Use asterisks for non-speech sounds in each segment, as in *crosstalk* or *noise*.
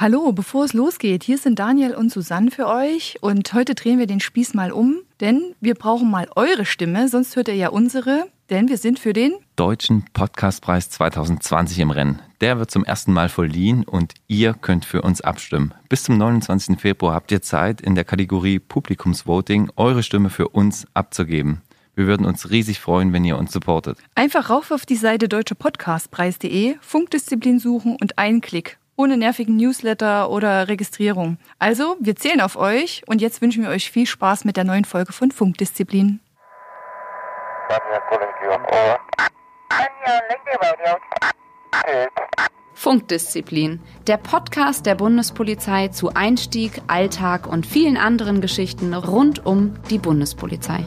Hallo, bevor es losgeht, hier sind Daniel und Susanne für euch und heute drehen wir den Spieß mal um, denn wir brauchen mal eure Stimme, sonst hört ihr ja unsere, denn wir sind für den Deutschen Podcastpreis 2020 im Rennen. Der wird zum ersten Mal verliehen und ihr könnt für uns abstimmen. Bis zum 29. Februar habt ihr Zeit, in der Kategorie Publikumsvoting eure Stimme für uns abzugeben. Wir würden uns riesig freuen, wenn ihr uns supportet. Einfach rauf auf die Seite deutschepodcastpreis.de, Funkdisziplin suchen und einen Klick ohne nervigen Newsletter oder Registrierung. Also, wir zählen auf euch und jetzt wünschen wir euch viel Spaß mit der neuen Folge von Funkdisziplin. Funkdisziplin, der Podcast der Bundespolizei zu Einstieg, Alltag und vielen anderen Geschichten rund um die Bundespolizei.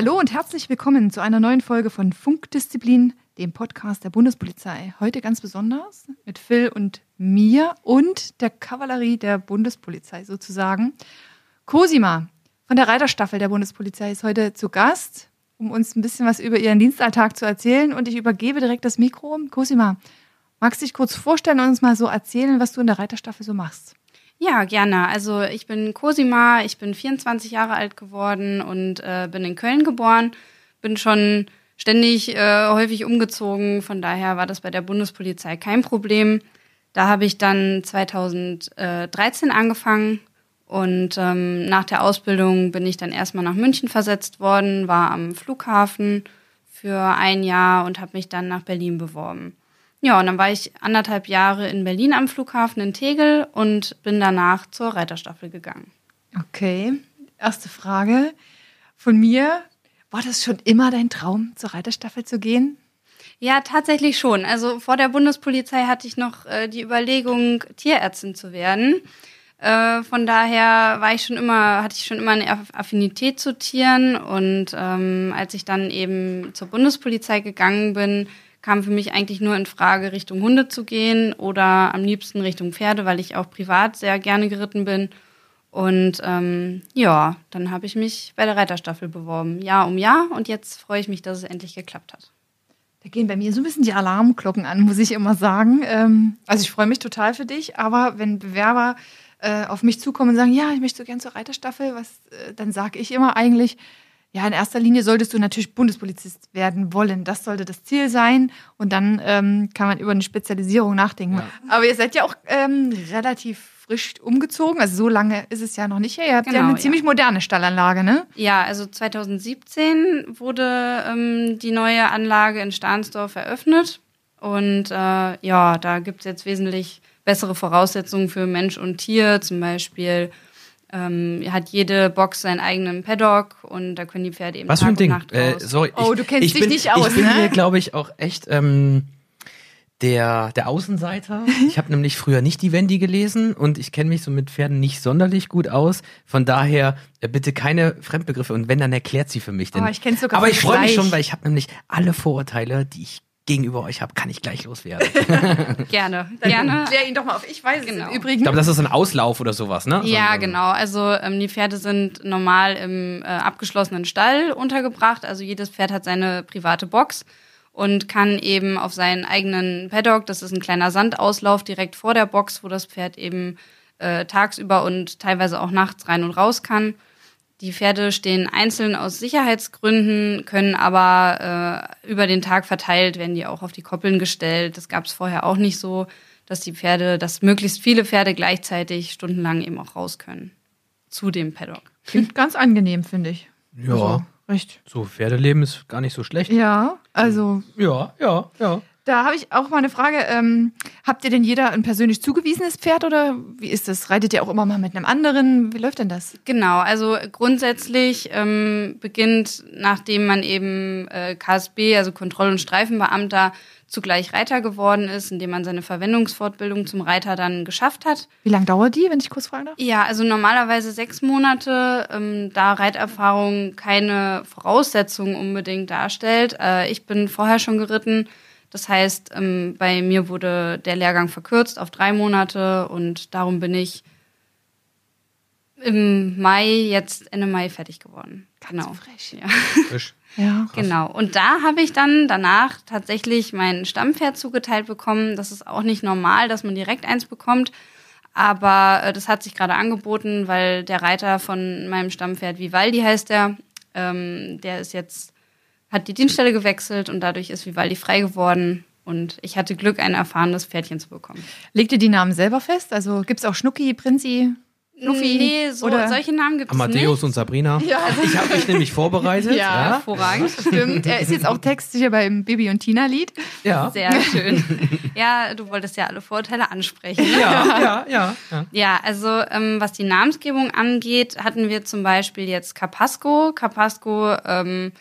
Hallo und herzlich willkommen zu einer neuen Folge von Funkdisziplin, dem Podcast der Bundespolizei. Heute ganz besonders mit Phil und mir und der Kavallerie der Bundespolizei sozusagen. Cosima von der Reiterstaffel der Bundespolizei ist heute zu Gast, um uns ein bisschen was über ihren Dienstalltag zu erzählen. Und ich übergebe direkt das Mikro. Cosima, magst du dich kurz vorstellen und uns mal so erzählen, was du in der Reiterstaffel so machst? Ja, gerne. Also ich bin Cosima, ich bin 24 Jahre alt geworden und äh, bin in Köln geboren, bin schon ständig äh, häufig umgezogen, von daher war das bei der Bundespolizei kein Problem. Da habe ich dann 2013 angefangen und ähm, nach der Ausbildung bin ich dann erstmal nach München versetzt worden, war am Flughafen für ein Jahr und habe mich dann nach Berlin beworben. Ja, und dann war ich anderthalb Jahre in Berlin am Flughafen in Tegel und bin danach zur Reiterstaffel gegangen. Okay, erste Frage von mir. War das schon immer dein Traum, zur Reiterstaffel zu gehen? Ja, tatsächlich schon. Also vor der Bundespolizei hatte ich noch äh, die Überlegung, Tierärztin zu werden. Äh, von daher war ich schon immer, hatte ich schon immer eine Affinität zu Tieren und ähm, als ich dann eben zur Bundespolizei gegangen bin, kam für mich eigentlich nur in Frage, Richtung Hunde zu gehen oder am liebsten Richtung Pferde, weil ich auch privat sehr gerne geritten bin. Und ähm, ja, dann habe ich mich bei der Reiterstaffel beworben, Jahr um Jahr. Und jetzt freue ich mich, dass es endlich geklappt hat. Da gehen bei mir so ein bisschen die Alarmglocken an, muss ich immer sagen. Ähm, also ich freue mich total für dich, aber wenn Bewerber äh, auf mich zukommen und sagen, ja, ich möchte so gern zur Reiterstaffel, was, äh, dann sage ich immer eigentlich, ja, in erster Linie solltest du natürlich Bundespolizist werden wollen. Das sollte das Ziel sein. Und dann ähm, kann man über eine Spezialisierung nachdenken. Ja. Aber ihr seid ja auch ähm, relativ frisch umgezogen. Also so lange ist es ja noch nicht her. Ihr habt genau, ja eine ziemlich moderne Stallanlage, ne? Ja, also 2017 wurde ähm, die neue Anlage in Stahnsdorf eröffnet. Und äh, ja, da gibt es jetzt wesentlich bessere Voraussetzungen für Mensch und Tier, zum Beispiel ähm, hat jede Box seinen eigenen Paddock und da können die Pferde eben Was Tag für ein Ding? Äh, sorry, oh, du kennst dich bin, nicht aus, Ich bin ne? hier, glaube ich, auch echt ähm, der, der Außenseiter. Ich habe nämlich früher nicht die Wendy gelesen und ich kenne mich so mit Pferden nicht sonderlich gut aus. Von daher äh, bitte keine Fremdbegriffe und wenn, dann erklärt sie für mich. Denn, oh, ich kenn's sogar aber ich freue mich schon, weil ich habe nämlich alle Vorurteile, die ich gegenüber euch habe, kann ich gleich loswerden. *laughs* *laughs* gerne, gerne. Klär ihn doch mal auf. Ich weiß genau. es übrigens. Ich glaube, das ist ein Auslauf oder sowas, ne? Ja, so, genau. Also ähm, die Pferde sind normal im äh, abgeschlossenen Stall untergebracht. Also jedes Pferd hat seine private Box und kann eben auf seinen eigenen Paddock, das ist ein kleiner Sandauslauf direkt vor der Box, wo das Pferd eben äh, tagsüber und teilweise auch nachts rein und raus kann die Pferde stehen einzeln aus Sicherheitsgründen, können aber äh, über den Tag verteilt, werden die auch auf die Koppeln gestellt. Das gab es vorher auch nicht so, dass die Pferde, dass möglichst viele Pferde gleichzeitig stundenlang eben auch raus können zu dem Paddock. Klingt ganz angenehm, finde ich. Ja. Also, recht. So Pferdeleben ist gar nicht so schlecht. Ja, also. Ja, ja, ja. Da habe ich auch mal eine Frage. Ähm, habt ihr denn jeder ein persönlich zugewiesenes Pferd oder wie ist das? Reitet ihr auch immer mal mit einem anderen? Wie läuft denn das? Genau, also grundsätzlich ähm, beginnt, nachdem man eben äh, KSB, also Kontroll- und Streifenbeamter, zugleich Reiter geworden ist, indem man seine Verwendungsfortbildung zum Reiter dann geschafft hat. Wie lange dauert die, wenn ich kurz fragen darf? Ja, also normalerweise sechs Monate, ähm, da Reiterfahrung keine Voraussetzung unbedingt darstellt. Äh, ich bin vorher schon geritten das heißt, ähm, bei mir wurde der Lehrgang verkürzt auf drei Monate und darum bin ich Im Mai, jetzt Ende Mai fertig geworden. Ganz genau. frech. Ja. Frisch. Ja. Genau. Und da habe ich dann danach tatsächlich mein Stammpferd zugeteilt bekommen. Das ist auch nicht normal, dass man direkt eins bekommt. Aber äh, das hat sich gerade angeboten, weil der Reiter von meinem Stammpferd, Vivaldi heißt der, ähm, der ist jetzt, hat die Dienststelle gewechselt und dadurch ist Vivaldi frei geworden. Und ich hatte Glück, ein erfahrenes Pferdchen zu bekommen. Legt ihr die Namen selber fest? Also gibt es auch Schnucki, Prinzi, Fluffy? Nee, so, oder solche Namen gibt es Amadeus nicht. und Sabrina. Ja. Ich habe mich nämlich vorbereitet. Ja. Hervorragend. Stimmt, er ist jetzt auch textsicher beim Bibi und Tina Lied. Ja. Sehr schön. Ja, du wolltest ja alle Vorurteile ansprechen. Ne? Ja, ja, ja, ja. Ja, also ähm, was die Namensgebung angeht, hatten wir zum Beispiel jetzt Carpasco. Carpasco ähm,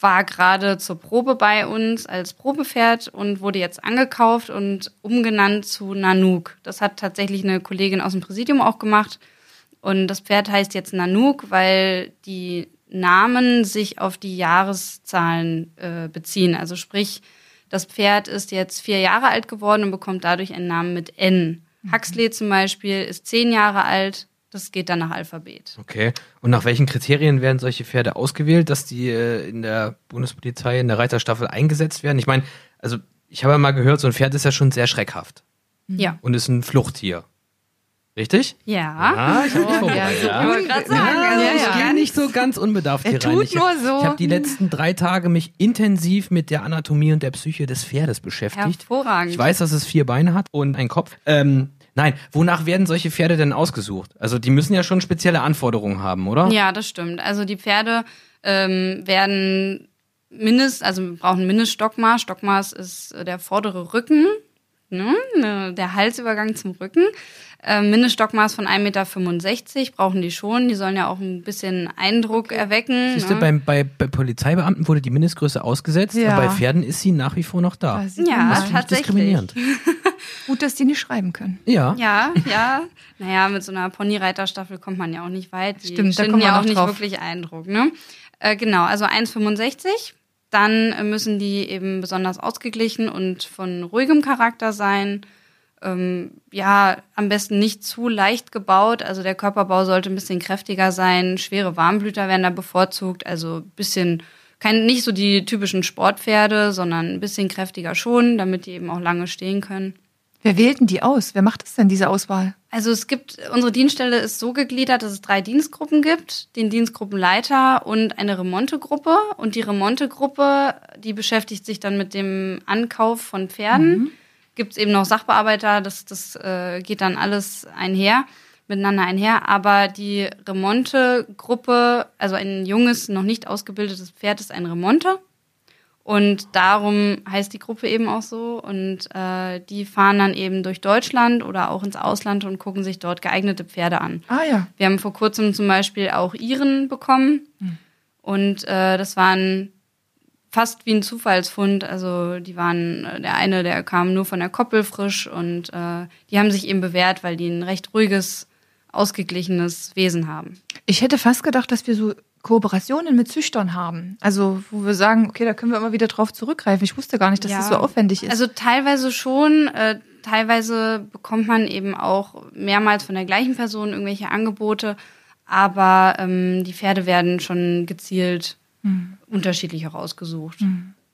war gerade zur Probe bei uns als Probepferd und wurde jetzt angekauft und umgenannt zu Nanook. Das hat tatsächlich eine Kollegin aus dem Präsidium auch gemacht. Und das Pferd heißt jetzt Nanook, weil die Namen sich auf die Jahreszahlen äh, beziehen. Also sprich, das Pferd ist jetzt vier Jahre alt geworden und bekommt dadurch einen Namen mit N. Huxley zum Beispiel ist zehn Jahre alt. Das geht dann nach Alphabet. Okay. Und nach welchen Kriterien werden solche Pferde ausgewählt, dass die äh, in der Bundespolizei in der Reiterstaffel eingesetzt werden? Ich meine, also ich habe ja mal gehört, so ein Pferd ist ja schon sehr schreckhaft Ja. und ist ein Fluchttier. Richtig? Ja. Ah, ich habe mich vorbereitet. so ja. Ich wollte gerade sagen, Ja, also ich ja. gehe nicht so ganz unbedarft Er hier rein. tut Ich hab- nur so. Ich habe die letzten drei Tage mich intensiv mit der Anatomie und der Psyche des Pferdes beschäftigt. Hervorragend. Ich weiß, dass es vier Beine hat und einen Kopf. Ähm, nein, wonach werden solche Pferde denn ausgesucht? Also die müssen ja schon spezielle Anforderungen haben, oder? Ja, das stimmt. Also die Pferde ähm, werden mindest, also wir brauchen Mindeststockmaß. Stockmaß ist äh, der vordere Rücken, ne? ne, der Halsübergang zum Rücken. Ähm, Mindeststockmaß von 1,65 Meter brauchen die schon. Die sollen ja auch ein bisschen Eindruck erwecken. Siehst du, ne? beim, bei, bei Polizeibeamten wurde die Mindestgröße ausgesetzt, Ja. aber bei Pferden ist sie nach wie vor noch da. Da sieht Ja, Das tatsächlich. diskriminierend. *laughs* Gut, dass die nicht schreiben können. Ja. Ja, ja. Naja, mit so einer Ponyreiterstaffel kommt man ja auch nicht weit. Die Stimmt, da wir ja auch nicht drauf. wirklich Eindruck. Ne? Äh, genau, also 1,65. Dann müssen die eben besonders ausgeglichen und von ruhigem Charakter sein. Ähm, ja, am besten nicht zu leicht gebaut. Also der Körperbau sollte ein bisschen kräftiger sein. Schwere Warmblüter werden da bevorzugt. Also bisschen, kein, nicht so die typischen Sportpferde, sondern ein bisschen kräftiger schon, damit die eben auch lange stehen können. Wer wählt denn die aus? Wer macht das denn, diese Auswahl? Also es gibt, unsere Dienststelle ist so gegliedert, dass es drei Dienstgruppen gibt, den Dienstgruppenleiter und eine Remontegruppe. Und die Remontegruppe, die beschäftigt sich dann mit dem Ankauf von Pferden. Gibt es eben noch Sachbearbeiter, das, das äh, geht dann alles einher, miteinander einher. Aber die Remontegruppe, also ein junges, noch nicht ausgebildetes Pferd ist ein Remonte. Und darum heißt die Gruppe eben auch so. Und äh, die fahren dann eben durch Deutschland oder auch ins Ausland und gucken sich dort geeignete Pferde an. Ah ja. Wir haben vor kurzem zum Beispiel auch Iren bekommen. Und äh, das waren fast wie ein Zufallsfund. Also die waren, äh, der eine, der kam nur von der Koppel frisch und äh, die haben sich eben bewährt, weil die ein recht ruhiges, ausgeglichenes Wesen haben. Ich hätte fast gedacht, dass wir so Kooperationen mit Züchtern haben. Also, wo wir sagen, okay, da können wir immer wieder drauf zurückgreifen. Ich wusste gar nicht, dass Ja. das so aufwendig ist. Also teilweise schon, äh, teilweise bekommt man eben auch mehrmals von der gleichen Person irgendwelche Angebote, aber ähm, die Pferde werden schon gezielt unterschiedlich herausgesucht.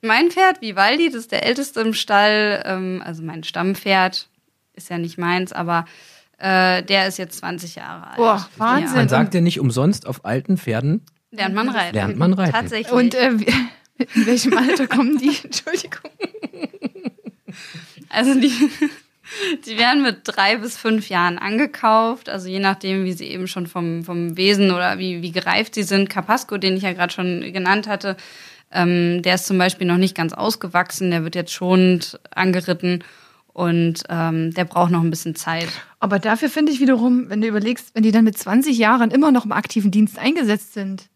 Mein Pferd, Vivaldi, das ist der älteste im Stall, ähm, also mein Stammpferd, ist ja nicht meins, aber äh, der ist jetzt 20 Jahre alt. Boah, Wahnsinn. Man sagt ja nicht umsonst, auf alten Pferden Lernt man reiten. Lernt man reiten. Tatsächlich. Und äh, *laughs* in welchem Alter kommen die? Entschuldigung. Also die, die werden mit drei bis fünf Jahren angekauft, also je nachdem, wie sie eben schon vom, vom Wesen oder wie, wie gereift sie sind. Carpasco, den ich ja gerade schon genannt hatte, ähm, der ist zum Beispiel noch nicht ganz ausgewachsen, der wird jetzt schonend angeritten und ähm, der braucht noch ein bisschen Zeit. Aber dafür finde ich wiederum, wenn du überlegst, wenn die dann mit 20 Jahren immer noch im aktiven Dienst eingesetzt sind,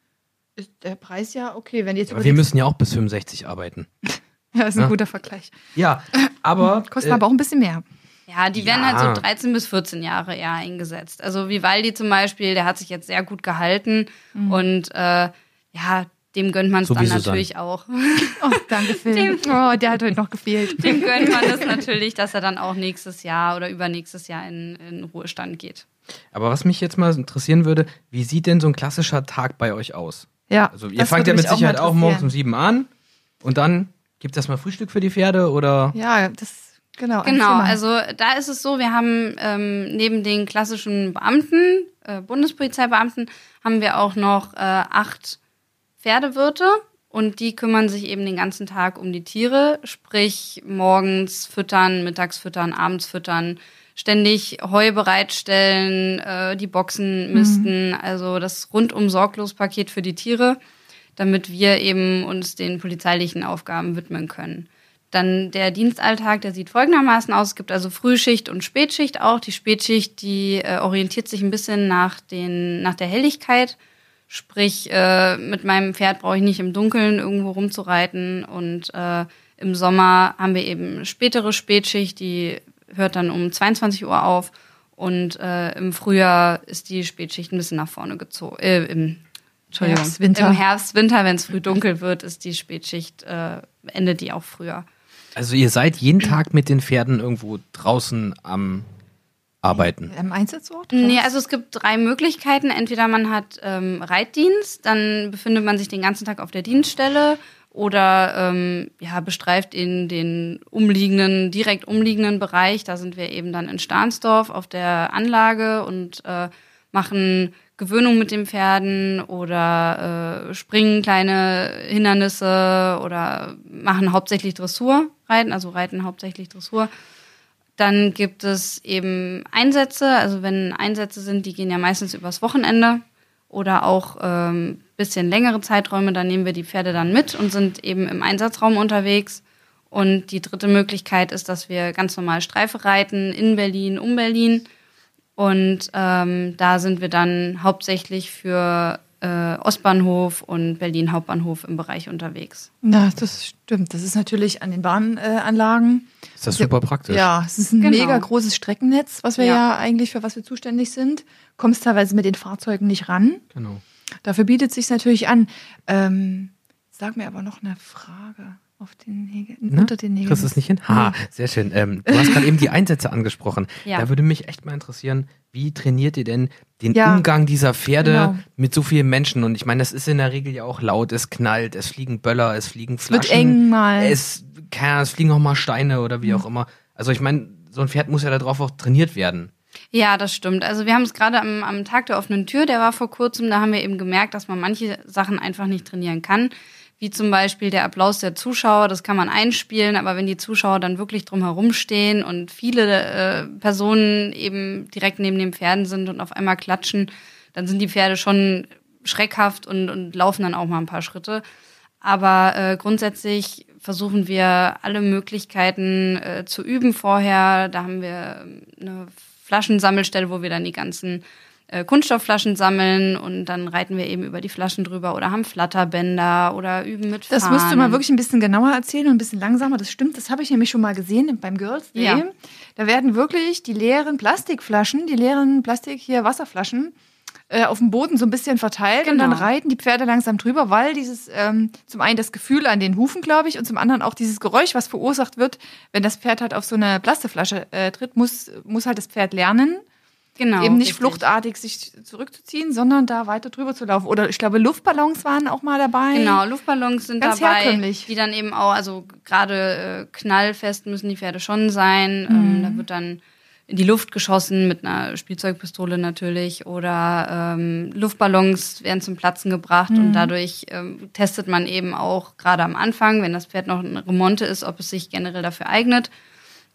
ist der Preis ja okay. Wenn die jetzt Aber wir müssen ja auch bis 65 arbeiten. *laughs* ja, ist ein Ja. guter Vergleich. Ja, aber *laughs* Kosten äh, aber auch ein bisschen mehr. Ja, die werden Ja. halt so 13 bis 14 Jahre eher eingesetzt. Also Vivaldi zum Beispiel, der hat sich jetzt sehr gut gehalten und äh, ja, dem gönnt man es So dann wie Susanne. natürlich auch. *laughs* Oh, danke, Phil. Oh, der hat heute noch gefehlt. Dem gönnt man es natürlich, dass er dann auch nächstes Jahr oder übernächstes Jahr in, in Ruhestand geht. Aber was mich jetzt mal interessieren würde, wie sieht denn so ein klassischer Tag bei euch aus? Ja. Also ihr fangt ja mit auch Sicherheit mal auch morgens um sieben an und dann gibt es erstmal Frühstück für die Pferde oder Ja, das, genau. Genau, also da ist es so, wir haben ähm, neben den klassischen Beamten, äh, Bundespolizeibeamten, haben wir auch noch äh, acht Pferdewirte und die kümmern sich eben den ganzen Tag um die Tiere, sprich morgens füttern, mittags füttern, abends füttern, ständig Heu bereitstellen, äh, die Boxen misten, also das rundum sorglos Paket für die Tiere, damit wir eben uns den polizeilichen Aufgaben widmen können. Dann der Dienstalltag, der sieht folgendermaßen aus. Es gibt also Frühschicht und Spätschicht auch. Die Spätschicht, die äh, orientiert sich ein bisschen nach, den, nach der Helligkeit. Sprich, äh, mit meinem Pferd brauche ich nicht im Dunkeln irgendwo rumzureiten. Und äh, im Sommer haben wir eben spätere Spätschicht, die hört dann um 22 Uhr auf. Und äh, im Frühjahr ist die Spätschicht ein bisschen nach vorne gezogen. Äh, im, Entschuldigung. Herbst, Winter. Im Herbst, Winter, wenn es früh dunkel wird, ist die Spätschicht, äh, endet die auch früher. also ihr seid jeden Tag mit den Pferden irgendwo draußen am Arbeiten. Am Einsatzort? Nee, also es gibt drei Möglichkeiten. Entweder man hat ähm, Reitdienst, dann befindet man sich den ganzen Tag auf der Dienststelle oder ähm, ja, bestreift in den umliegenden, direkt umliegenden Bereich. Da sind wir eben dann in Stahnsdorf auf der Anlage und äh, machen Gewöhnung mit den Pferden oder äh, springen kleine Hindernisse oder machen hauptsächlich Dressur, reiten, also reiten hauptsächlich Dressur. Dann gibt es eben Einsätze, also wenn Einsätze sind, die gehen ja meistens übers Wochenende oder auch ähm, bisschen längere Zeiträume, dann nehmen wir die Pferde dann mit und sind eben im Einsatzraum unterwegs. Und die dritte Möglichkeit ist, dass wir ganz normal Streife reiten in Berlin, um Berlin. Und ähm, da sind wir dann hauptsächlich für äh, Ostbahnhof und Berlin Hauptbahnhof im Bereich unterwegs. Na, das stimmt. Das ist natürlich an den Bahnanlagen. Ist das super praktisch? Ja, es ist ein Genau. mega großes Streckennetz, was wir ja. Ja. eigentlich für was wir zuständig sind. Kommst teilweise mit den Fahrzeugen nicht ran. Genau. Dafür bietet sich natürlich an. Ähm, sag mir aber noch eine Frage auf den Nägeln, Ne? unter den Nägeln. Kriegst du es nicht hin? Ha, sehr schön. Ähm, du hast gerade eben die Einsätze angesprochen. Ja. Da würde mich echt mal interessieren, wie trainiert ihr denn den Ja. Umgang dieser Pferde Genau. mit so vielen Menschen? Und ich meine, das ist in der Regel ja auch laut, es knallt, es fliegen Böller, es fliegen Es wird Flaschen. eng mal. Es, Ahnung, es fliegen auch mal Steine oder wie auch immer. Also ich meine, so ein Pferd muss ja darauf auch trainiert werden. Ja, das stimmt. Also wir haben es gerade am, am Tag der offenen Tür, der war vor kurzem, da haben wir eben gemerkt, dass man manche Sachen einfach nicht trainieren kann. Wie zum Beispiel der Applaus der Zuschauer, das kann man einspielen, aber wenn die Zuschauer dann wirklich drumherum stehen und viele äh, Personen eben direkt neben den Pferden sind und auf einmal klatschen, dann sind die Pferde schon schreckhaft und, und laufen dann auch mal ein paar Schritte. Aber äh, grundsätzlich versuchen wir alle Möglichkeiten äh, zu üben vorher. Da haben wir ähm, eine Flaschensammelstelle, wo wir dann die ganzen äh, Kunststoffflaschen sammeln und dann reiten wir eben über die Flaschen drüber oder haben Flatterbänder oder üben mit Das Fahnen. musst du mal wirklich ein bisschen genauer erzählen und ein bisschen langsamer. Das stimmt, das habe ich nämlich schon mal gesehen beim Girls Day. Ja. Da werden wirklich die leeren Plastikflaschen, die leeren Plastik hier Wasserflaschen äh, auf dem Boden so ein bisschen verteilt und Genau. dann reiten die Pferde langsam drüber, weil dieses ähm, zum einen das Gefühl an den Hufen, glaube ich, und zum anderen auch dieses Geräusch, was verursacht wird, wenn das Pferd halt auf so eine Plastikflasche äh, tritt, muss muss halt das Pferd lernen, genau, eben nicht richtig. fluchtartig sich zurückzuziehen, sondern da weiter drüber zu laufen. Oder ich glaube Luftballons waren auch mal dabei. Genau, Luftballons sind Ganz dabei, herkömmlich. die dann eben auch, also gerade äh, knallfest müssen die Pferde schon sein. Mhm. Ähm, da wird dann in die Luft geschossen mit einer Spielzeugpistole natürlich oder ähm, Luftballons werden zum Platzen gebracht Mhm. und dadurch ähm, testet man eben auch gerade am Anfang, wenn das Pferd noch eine Remonte ist, ob es sich generell dafür eignet.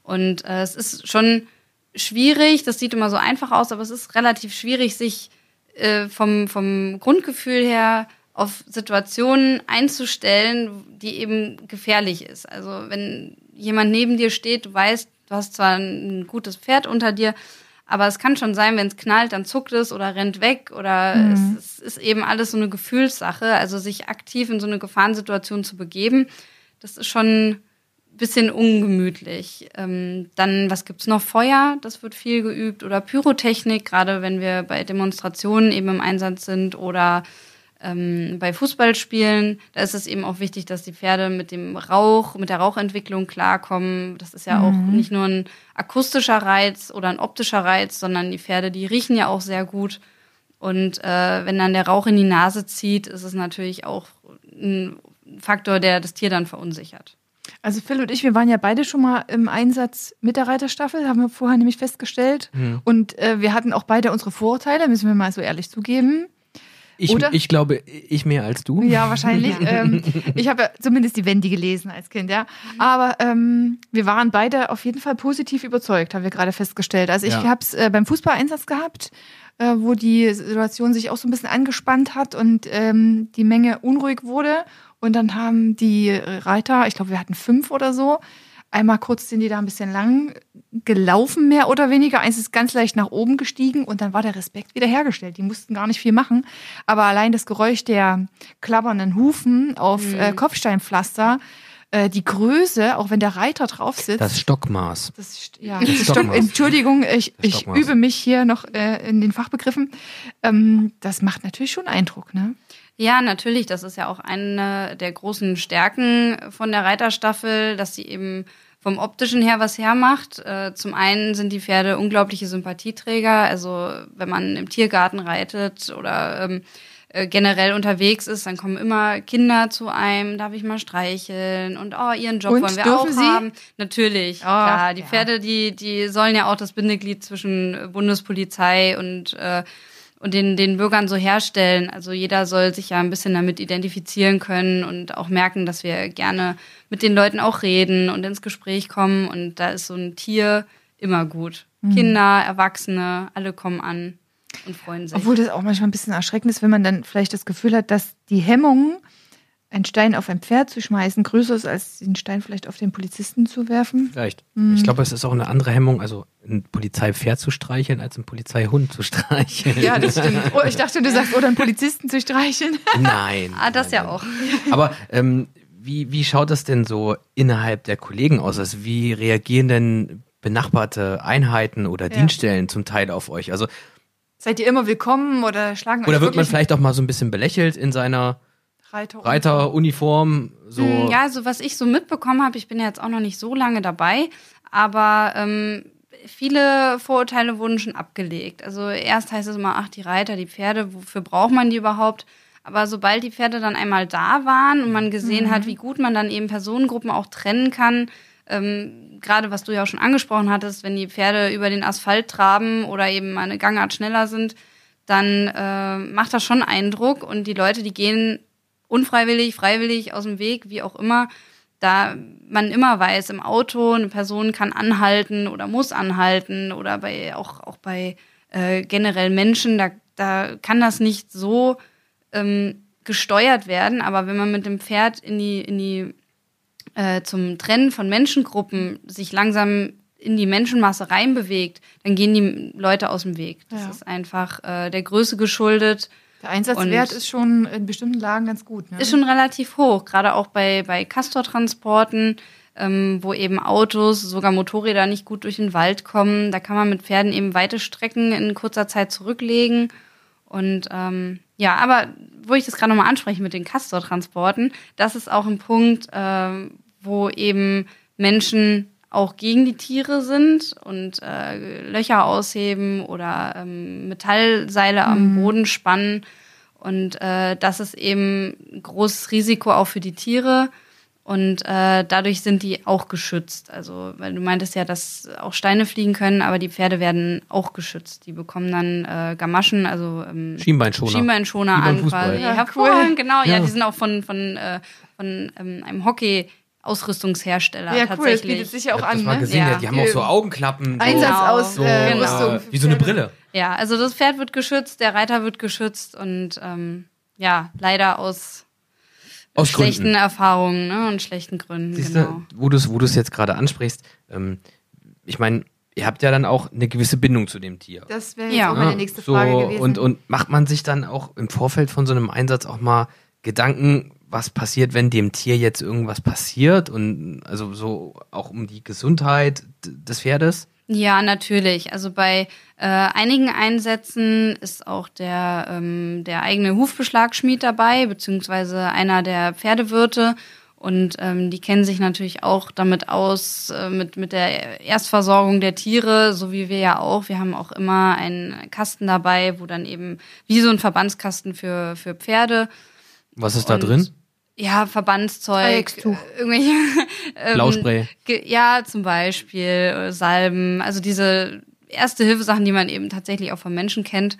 Und äh, es ist schon schwierig, das sieht immer so einfach aus, aber es ist relativ schwierig, sich äh, vom, vom Grundgefühl her auf Situationen einzustellen, die eben gefährlich ist. Also wenn jemand neben dir steht, du weißt, du hast zwar ein gutes Pferd unter dir, aber es kann schon sein, wenn es knallt, dann zuckt es oder rennt weg oder es, es ist eben alles so eine Gefühlssache. Also sich aktiv in so eine Gefahrensituation zu begeben, das ist schon ein bisschen ungemütlich. Ähm, dann, was gibt's noch? Feuer, das wird viel geübt oder Pyrotechnik, gerade wenn wir bei Demonstrationen eben im Einsatz sind oder ähm, bei Fußballspielen, da ist es eben auch wichtig, dass die Pferde mit dem Rauch, mit der Rauchentwicklung klarkommen. Das ist ja mhm. auch nicht nur ein akustischer Reiz oder ein optischer Reiz, sondern die Pferde, die riechen ja auch sehr gut. Und äh, wenn dann der Rauch in die Nase zieht, ist es natürlich auch ein Faktor, der das Tier dann verunsichert. Also Phil und ich, wir waren ja beide schon mal im Einsatz mit der Reiterstaffel, haben wir vorher nämlich festgestellt. Mhm. Und äh, wir hatten auch beide unsere Vorurteile, müssen wir mal so ehrlich zugeben. Ich, ich glaube, ich mehr als du. Ja, wahrscheinlich. *laughs* ähm, ich habe ja zumindest die Wendy gelesen als Kind, ja. Aber ähm, wir waren beide auf jeden Fall positiv überzeugt, haben wir gerade festgestellt. Also ich ja. habe es äh, beim Fußballeinsatz gehabt, äh, wo die Situation sich auch so ein bisschen angespannt hat und ähm, die Menge unruhig wurde. Und dann haben die Reiter, ich glaube, wir hatten fünf oder so, einmal kurz sind die da ein bisschen lang gelaufen, mehr oder weniger. Eins ist ganz leicht nach oben gestiegen und dann war der Respekt wiederhergestellt. Die mussten gar nicht viel machen. Aber allein das Geräusch der klappernden Hufen auf mhm. äh, Kopfsteinpflaster, äh, die Größe, auch wenn der Reiter drauf sitzt. Das Stockmaß. Das, ja, das Stockmaß. Entschuldigung, ich, ich übe mich hier noch äh, in den Fachbegriffen. Ähm, das macht natürlich schon Eindruck, ne? Ja, natürlich. Das ist ja auch eine der großen Stärken von der Reiterstaffel, dass sie eben vom optischen her was hermacht. Äh, zum einen sind die Pferde unglaubliche Sympathieträger. Also wenn man im Tiergarten reitet oder ähm, äh, generell unterwegs ist, dann kommen immer Kinder zu einem, darf ich mal streicheln und oh, ihren Job und, wollen wir auch Sie? haben. Natürlich, oh, klar. Die ja. Pferde, die, die sollen ja auch das Bindeglied zwischen Bundespolizei und äh, und den, den Bürgern so herstellen. Also jeder soll sich ja ein bisschen damit identifizieren können und auch merken, dass wir gerne mit den Leuten auch reden und ins Gespräch kommen. Und da ist so ein Tier immer gut. Mhm. Kinder, Erwachsene, alle kommen an und freuen sich. Obwohl das auch manchmal ein bisschen erschreckend ist, wenn man dann vielleicht das Gefühl hat, dass die Hemmungen einen Stein auf ein Pferd zu schmeißen größer ist, als den Stein vielleicht auf den Polizisten zu werfen? Vielleicht. Mhm. Ich glaube, es ist auch eine andere Hemmung, also ein Polizeipferd zu streicheln, als ein Polizeihund zu *laughs* streicheln. Ja, das stimmt. Oh, ich dachte, du sagst, oder einen Polizisten zu streicheln. *laughs* Nein. ah, das nein, ja auch. Aber ähm, wie, wie schaut das denn so innerhalb der Kollegen aus? Also wie reagieren denn benachbarte Einheiten oder ja. Dienststellen zum Teil auf euch? Also Seid ihr immer willkommen oder schlagen Oder wird man vielleicht auch mal so ein bisschen belächelt in seiner Reiteruniform. Reiteruniform so. Hm, ja, so was ich so mitbekommen habe, ich bin ja jetzt auch noch nicht so lange dabei, aber ähm, viele Vorurteile wurden schon abgelegt. Also erst heißt es immer, ach, die Reiter, die Pferde, wofür braucht man die überhaupt? Aber sobald die Pferde dann einmal da waren und man gesehen mhm. hat, wie gut man dann eben Personengruppen auch trennen kann, ähm, gerade was du ja auch schon angesprochen hattest, wenn die Pferde über den Asphalt traben oder eben eine Gangart schneller sind, dann äh, macht das schon Eindruck und die Leute, die gehen unfreiwillig, freiwillig aus dem Weg, wie auch immer, da man immer weiß, im Auto eine Person kann anhalten oder muss anhalten oder bei auch, auch bei äh, generell Menschen, da, da kann das nicht so ähm, gesteuert werden, aber wenn man mit dem Pferd in die, in die äh, zum Trennen von Menschengruppen sich langsam in die Menschenmasse reinbewegt, dann gehen die Leute aus dem Weg. Das ja. ist einfach äh, der Größe geschuldet. Der Einsatzwert und ist schon in bestimmten Lagen ganz gut. Ne? Ist schon relativ hoch, gerade auch bei, bei Castortransporten, ähm, wo eben Autos, sogar Motorräder nicht gut durch den Wald kommen. Da kann man mit Pferden eben weite Strecken in kurzer Zeit zurücklegen. Und ähm, ja, aber wo ich das gerade nochmal anspreche mit den Castortransporten, das ist auch ein Punkt, äh, wo eben Menschen auch gegen die Tiere sind und äh, Löcher ausheben oder ähm, Metallseile mhm. am Boden spannen. Und äh, das ist eben ein großes Risiko auch für die Tiere. Und äh, dadurch sind die auch geschützt. Also, weil du meintest ja, dass auch Steine fliegen können, aber die Pferde werden auch geschützt. Die bekommen dann äh, Gamaschen, also ähm, Schienbeinschoner, Schienbeinschoner an quasi. Ja, Hervorragend, cool. genau. Ja. ja. die sind auch von, von, äh, von ähm, einem Hockey Ausrüstungshersteller ja, tatsächlich. Cool, das bietet sich ja auch ich an. Das mal ne? gesehen, ja. die haben auch so Augenklappen. Einsatzausrüstung. So, äh, wie so eine Brille. Ja, also das Pferd wird geschützt, der Reiter wird geschützt und ähm, ja, leider aus, aus schlechten Gründen. Erfahrungen ne, und schlechten Gründen. Siehst genau. du, wo du es wo jetzt gerade ansprichst, ähm, ich meine, ihr habt ja dann auch eine gewisse Bindung zu dem Tier. Das wäre ja auch meine nächste Frage so, gewesen. Und, und macht man sich dann auch im Vorfeld von so einem Einsatz auch mal Gedanken, was passiert, wenn dem Tier jetzt irgendwas passiert und also so auch um die Gesundheit des Pferdes? Ja, natürlich. Also bei äh, einigen Einsätzen ist auch der, ähm, der eigene Hufbeschlagschmied dabei, beziehungsweise einer der Pferdewirte. Und ähm, die kennen sich natürlich auch damit aus, äh, mit, mit der Erstversorgung der Tiere, so wie wir ja auch. Wir haben auch immer einen Kasten dabei, wo dann eben wie so ein Verbandskasten für, für Pferde. Was ist da Und- drin? Ja, Verbandszeug, äh, irgendwelche *laughs* ähm, Blauspray. Ja, zum Beispiel äh, Salben, also diese erste Hilfesachen, die man eben tatsächlich auch von Menschen kennt.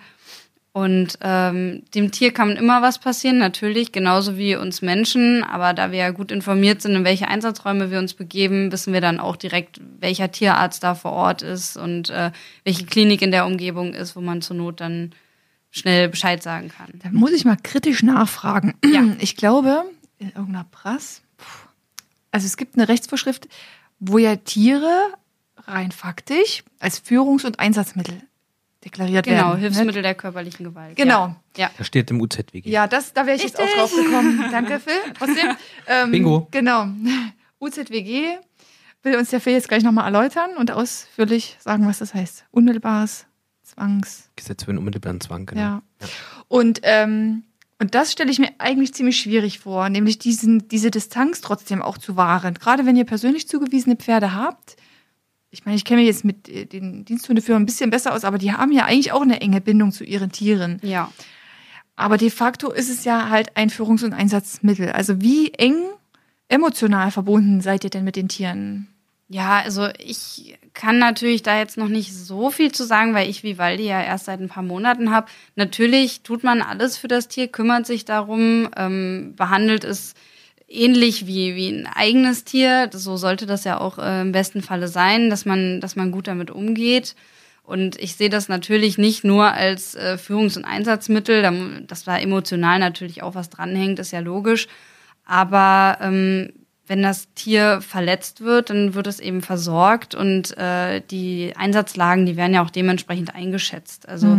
Und ähm, dem Tier kann immer was passieren, natürlich, genauso wie uns Menschen. Aber da wir ja gut informiert sind, in welche Einsatzräume wir uns begeben, wissen wir dann auch direkt, welcher Tierarzt da vor Ort ist und äh, welche Klinik in der Umgebung ist, wo man zur Not dann schnell Bescheid sagen kann. Da muss ich mal kritisch nachfragen. Ja. Ich glaube, in irgendeiner Prass, puh, also es gibt eine Rechtsvorschrift, wo ja Tiere rein faktisch als Führungs- und Einsatzmittel deklariert werden. Genau, ne? Hilfsmittel der körperlichen Gewalt. Genau. Ja. Da steht im UZWG. Ja, das, da wäre ich jetzt auch Richtig. drauf gekommen. *laughs* Danke, Phil. Trotzdem. Ähm, Bingo. Genau. UZWG will uns der Phil jetzt gleich nochmal erläutern und ausführlich sagen, was das heißt. Unmittelbares Zwangs. Gesetz für den unmittelbaren Zwang, genau. Ja. Und, ähm, und das stelle ich mir eigentlich ziemlich schwierig vor, nämlich diesen, diese Distanz trotzdem auch zu wahren. Gerade wenn ihr persönlich zugewiesene Pferde habt. Ich meine, ich kenne mich jetzt mit äh, den Diensthundeführern ein bisschen besser aus, aber die haben ja eigentlich auch eine enge Bindung zu ihren Tieren. Ja. Aber de facto ist es ja halt ein Führungs- und Einsatzmittel. Also wie eng emotional verbunden seid ihr denn mit den Tieren? Ja, also ich kann natürlich da jetzt noch nicht so viel zu sagen, weil ich Vivaldi ja erst seit ein paar Monaten habe. Natürlich tut man alles für das Tier, kümmert sich darum, ähm, behandelt es ähnlich wie, wie ein eigenes Tier. So sollte das ja auch äh, im besten Falle sein, dass man, dass man gut damit umgeht. Und ich sehe das natürlich nicht nur als äh, Führungs- und Einsatzmittel, da- dass da emotional natürlich auch was dranhängt, ist ja logisch. Aber ähm, wenn das Tier verletzt wird, dann wird es eben versorgt und äh, die Einsatzlagen, die werden ja auch dementsprechend eingeschätzt. Also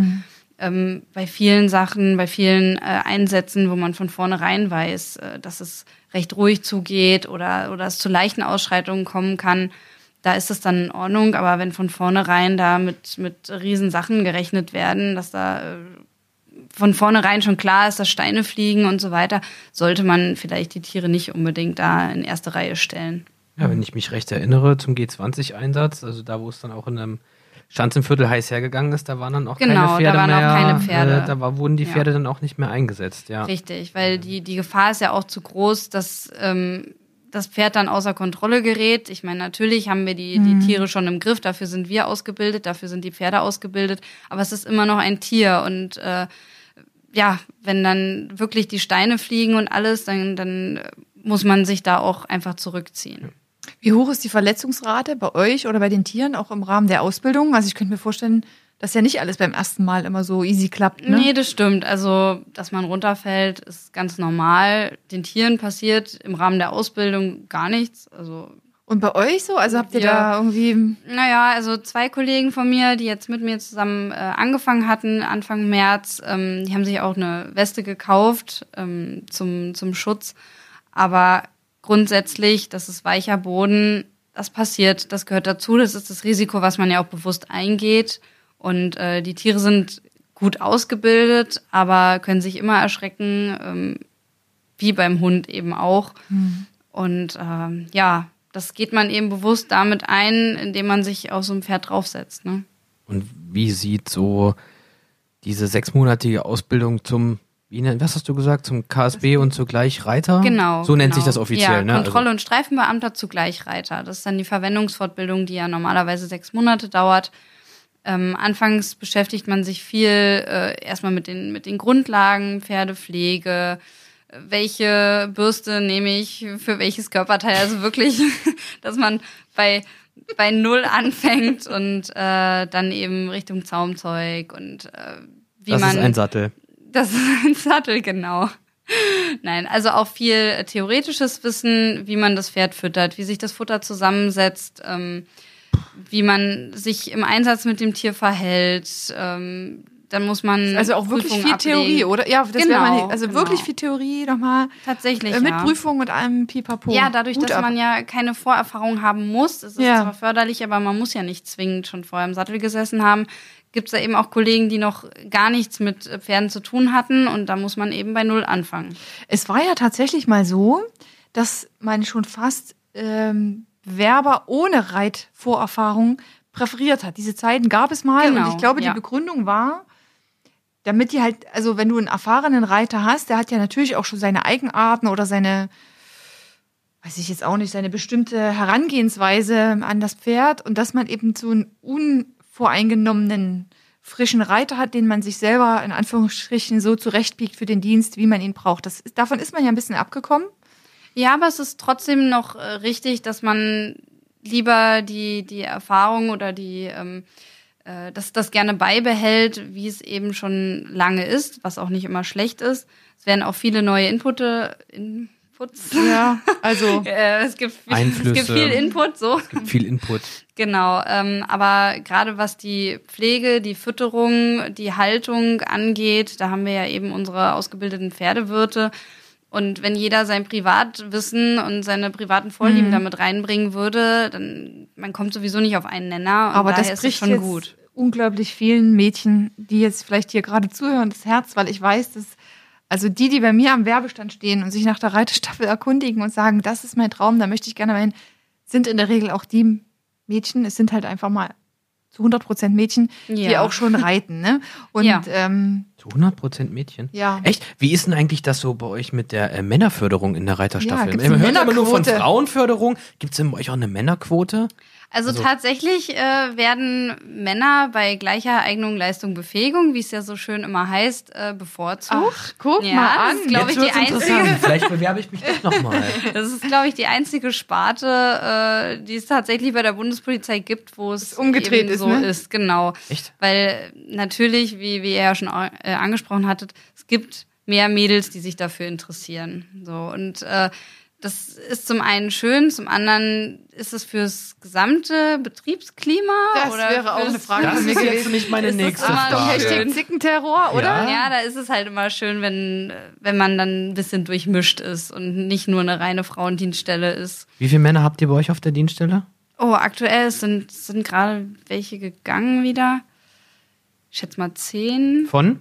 ähm, bei vielen Sachen, bei vielen äh, Einsätzen, wo man von vornherein weiß, äh, dass es recht ruhig zugeht oder, oder es zu leichten Ausschreitungen kommen kann, da ist es dann in Ordnung. Aber wenn von vornherein da mit, mit riesen Sachen gerechnet werden, dass da äh, von vornherein schon klar ist, dass Steine fliegen und so weiter, sollte man vielleicht die Tiere nicht unbedingt da in erste Reihe stellen. Ja, wenn ich mich recht erinnere, zum G20-Einsatz, also da, wo es dann auch in einem Schanzenviertel heiß hergegangen ist, da waren dann auch Genau, keine da Pferde waren auch mehr. keine Pferde. Äh, da war, wurden die Ja. Pferde dann auch nicht mehr eingesetzt, ja. Richtig, weil die, die Gefahr ist ja auch zu groß, dass ähm, das Pferd dann außer Kontrolle gerät. Ich meine, natürlich haben wir die, die Tiere schon im Griff, dafür sind wir ausgebildet, dafür sind die Pferde ausgebildet, aber es ist immer noch ein Tier und äh, ja, wenn dann wirklich die Steine fliegen und alles, dann, dann muss man sich da auch einfach zurückziehen. Wie hoch ist die Verletzungsrate bei euch oder bei den Tieren, auch im Rahmen der Ausbildung? Also ich könnte mir vorstellen, dass ja nicht alles beim ersten Mal immer so easy klappt. Ne? Nee, das stimmt. Also, dass man runterfällt, ist ganz normal. Den Tieren passiert im Rahmen der Ausbildung gar nichts. Also, Und bei euch so? Also habt ihr Ja. da irgendwie. naja, also zwei Kollegen von mir, die jetzt mit mir zusammen äh, angefangen hatten, Anfang März, ähm, die haben sich auch eine Weste gekauft ähm, zum, zum Schutz. Aber grundsätzlich, das ist weicher Boden, das passiert, das gehört dazu. Das ist das Risiko, was man ja auch bewusst eingeht. Und äh, die Tiere sind gut ausgebildet, aber können sich immer erschrecken, ähm, wie beim Hund eben auch. Und ähm, ja, das geht man eben bewusst damit ein, indem man sich auf so ein Pferd draufsetzt. Ne? Und wie sieht so diese sechsmonatige Ausbildung zum, wie nennt, was hast du gesagt, zum KSB und zugleich Reiter? Genau. So nennt genau. sich das offiziell, ja, ne? Kontrolle- und Streifenbeamter zugleich Reiter. Das ist dann die Verwendungsfortbildung, die ja normalerweise sechs Monate dauert. Ähm, anfangs beschäftigt man sich viel äh, erstmal mit den, mit den Grundlagen, Pferdepflege, äh, welche Bürste nehme ich für welches Körperteil. Also wirklich, *laughs* dass man bei, bei Null anfängt und äh, dann eben Richtung Zaumzeug und äh, wie das man. ist ein Sattel. Das ist ein Sattel, genau. Nein, also auch viel theoretisches Wissen, wie man das Pferd füttert, wie sich das Futter zusammensetzt, ähm, wie man sich im Einsatz mit dem Tier verhält, ähm, dann muss man Also auch wirklich Prüfungen viel Theorie, ablegen. oder? Ja, das Genau, mal, also genau. wirklich viel Theorie nochmal. Tatsächlich, Äh, mit ja. Prüfung und allem Pipapo. Ja, dadurch, Hut dass ab. man ja keine Vorerfahrung haben muss, es ist Ja. zwar förderlich, aber man muss ja nicht zwingend schon vorher im Sattel gesessen haben, gibt es da eben auch Kollegen, die noch gar nichts mit äh, Pferden zu tun hatten und da muss man eben bei Null anfangen. Es war ja tatsächlich mal so, dass man schon fast ähm, Werber ohne Reitvorerfahrung präferiert hat. Diese Zeiten gab es mal Genau, und ich glaube, ja. die Begründung war, damit die halt, also wenn du einen erfahrenen Reiter hast, der hat ja natürlich auch schon seine Eigenarten oder seine, weiß ich jetzt auch nicht, seine bestimmte Herangehensweise an das Pferd und dass man eben so einen unvoreingenommenen frischen Reiter hat, den man sich selber in Anführungsstrichen so zurechtbiegt für den Dienst, wie man ihn braucht. Das, davon ist man ja ein bisschen abgekommen. Ja, aber es ist trotzdem noch äh, richtig, dass man lieber die, die Erfahrung oder die, ähm, äh, dass das gerne beibehält, wie es eben schon lange ist, was auch nicht immer schlecht ist. Es werden auch viele neue Inputte, Inputs. Ja, *laughs* also Äh, es, gibt, es Einflüsse. gibt viel Input, so. Gibt viel Input. Genau, ähm, aber gerade was die Pflege, die Fütterung, die Haltung angeht, da haben wir ja eben unsere ausgebildeten Pferdewirte. Und wenn jeder sein Privatwissen und seine privaten Vorlieben Mhm. damit reinbringen würde, dann man kommt sowieso nicht auf einen Nenner. Aber das bricht schon gut. unglaublich vielen Mädchen, die jetzt vielleicht hier gerade zuhören, das Herz, weil ich weiß, dass also die, die bei mir am Werbestand stehen und sich nach der Reitestaffel erkundigen und sagen, das ist mein Traum, da möchte ich gerne mal hin, sind in der Regel auch die Mädchen. Es sind halt einfach mal zu 100 Prozent Mädchen, die Ja. auch schon *laughs* reiten. Ne? Und Ja. ähm, Zu 100% Mädchen? ja. Echt? Wie ist denn eigentlich das so bei euch mit der äh, Männerförderung in der Reiterstaffel? Ja, gibt's Man hört immer nur von? Frauenförderung. Gibt es denn bei euch auch eine Männerquote? Also, Also- tatsächlich äh, werden Männer bei gleicher Eignung, Leistung, Befähigung, wie es ja so schön immer heißt, äh, bevorzugt. Ach, guck Ja, mal das an. ist, glaub ich, die einzige-. *laughs* Vielleicht bewerbe ich mich doch nochmal. Das ist, glaube ich, die einzige Sparte, äh, die es tatsächlich bei der Bundespolizei gibt, wo es umgedreht eben ist, so ne? ist. Genau. Echt? Weil natürlich, wie, wie ihr ja schon äh, angesprochen hattet, es gibt mehr Mädels, die sich dafür interessieren. So und äh, das ist zum einen schön, zum anderen ist es fürs gesamte Betriebsklima Das oder wäre auch eine Frage Das ist jetzt nicht meine Ist das nächste Frage. Hashtag Zickenterror, oder? Ja. Ja, da ist es halt immer schön, wenn, wenn man dann ein bisschen durchmischt ist und nicht nur eine reine Frauendienststelle ist. Wie viele Männer habt ihr bei euch auf der Dienststelle? Oh, aktuell sind, sind gerade welche gegangen wieder. Ich schätze mal zehn. Von?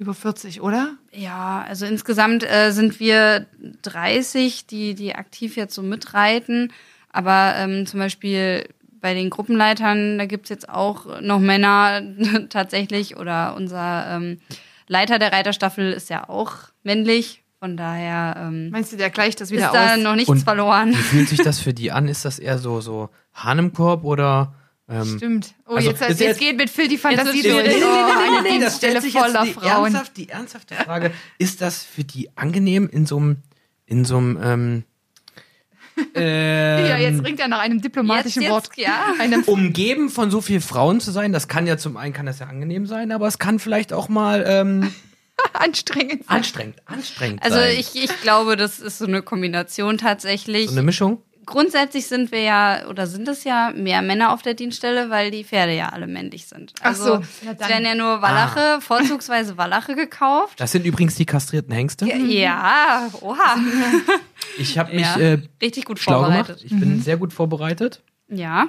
Über 40, oder? Ja, also insgesamt äh, sind wir 30, die, die aktiv jetzt so mitreiten. Aber ähm, zum Beispiel bei den Gruppenleitern, da gibt's jetzt auch noch Männer *laughs* tatsächlich. Oder unser ähm, Leiter der Reiterstaffel ist ja auch männlich. Von daher ähm, Meinst du, der gleicht das ist wieder da aus? noch nichts Und- verloren. Wie fühlt sich *laughs* das für die an? Ist das eher so, so Hahn im Korb oder. Ähm, Stimmt. Oh, Also, jetzt, jetzt, jetzt- geht mit Phil die Fantasie Jetzt wird- durch. *laughs* Nee, nee, Oh, eine Dienststelle voller die, Frauen. ernsthaft, die ernsthafte Frage. Ist das für die angenehm in so einem, in so einem, ähm, ähm, *laughs* Ja, jetzt ringt er nach einem diplomatischen Jetzt, Wort. jetzt, ja. *laughs* Einem umgeben von so vielen Frauen zu sein, das kann ja zum einen kann das ja angenehm sein, aber es kann vielleicht auch mal ähm, anstrengend. anstrengend, anstrengend Also sein. ich, ich glaube, das ist so eine Kombination tatsächlich. so eine Mischung. Grundsätzlich sind wir ja, oder sind es ja mehr Männer auf der Dienststelle, weil die Pferde ja alle männlich sind. Ach Also so, na es dann. werden ja nur Wallache, vorzugsweise Wallache gekauft. Das sind übrigens die kastrierten Hengste. Ja, oha. *laughs* Ich habe mich Ja. äh, Richtig gut schlau vorbereitet. gemacht. Ich bin sehr gut vorbereitet. Ja.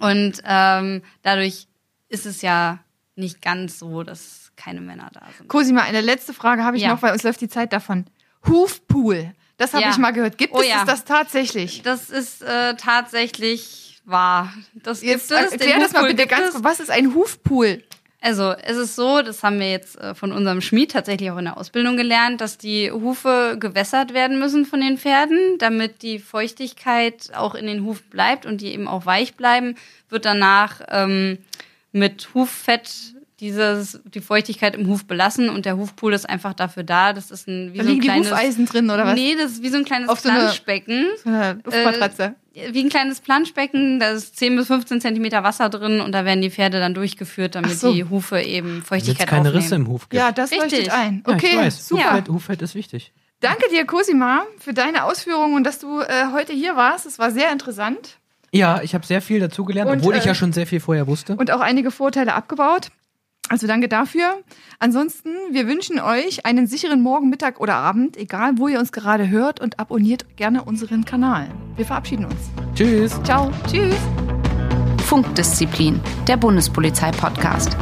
Und ähm, dadurch ist es ja nicht ganz so, dass keine Männer da sind. Cosima, eine letzte Frage habe ich Ja. noch, weil uns läuft die Zeit davon. Hufpool. Das habe Ja. ich mal gehört. Gibt Oh es ja. das tatsächlich? Das ist äh, tatsächlich wahr. Das Jetzt gibt es. erklär das mal bitte ganz kurz. Was ist ein Hufpool? Also es ist so, das haben wir jetzt äh, von unserem Schmied tatsächlich auch in der Ausbildung gelernt, dass die Hufe gewässert werden müssen von den Pferden, damit die Feuchtigkeit auch in den Hufen bleibt und die eben auch weich bleiben, wird danach ähm, mit Huffett dieses, die Feuchtigkeit im Huf belassen und der Hufpool ist einfach dafür da. Das ist ein wie Da so ein liegen die kleines, Hufeisen drin oder was? Nee, das ist wie so ein kleines Auf so eine- Planschbecken. So eine Luftmatratze. Äh, wie ein kleines Planschbecken, da ist 10 bis 15 Zentimeter Wasser drin und da werden die Pferde dann durchgeführt, damit so. die Hufe eben Feuchtigkeit keine aufnehmen. Risse im Huf gibt. ja, das Richtig. leuchtet ein. Ja, Okay, ich weiß. super. Hufett, Hufett ist wichtig. Danke dir, Cosima, für deine Ausführungen und dass du äh, heute hier warst. Es war sehr interessant Ja, ich habe sehr viel dazugelernt, obwohl ich äh, ja schon sehr viel vorher wusste. und auch einige Vorteile abgebaut. Also danke dafür. Ansonsten, wir wünschen euch einen sicheren Morgen, Mittag oder Abend, egal wo ihr uns gerade hört und abonniert gerne unseren Kanal. Wir verabschieden uns. Tschüss. Ciao. Tschüss. Funkdisziplin, der Bundespolizei-Podcast.